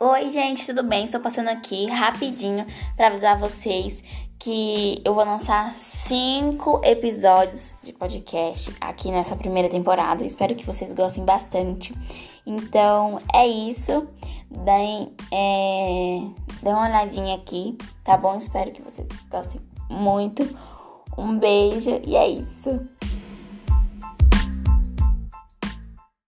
Oi, gente, tudo bem? Estou passando aqui rapidinho para avisar vocês que eu vou lançar cinco episódios de podcast aqui nessa primeira temporada. Espero que vocês gostem bastante. Então é isso. Deem, é, deem uma olhadinha aqui, tá bom? Espero que vocês gostem muito. Um beijo e é isso.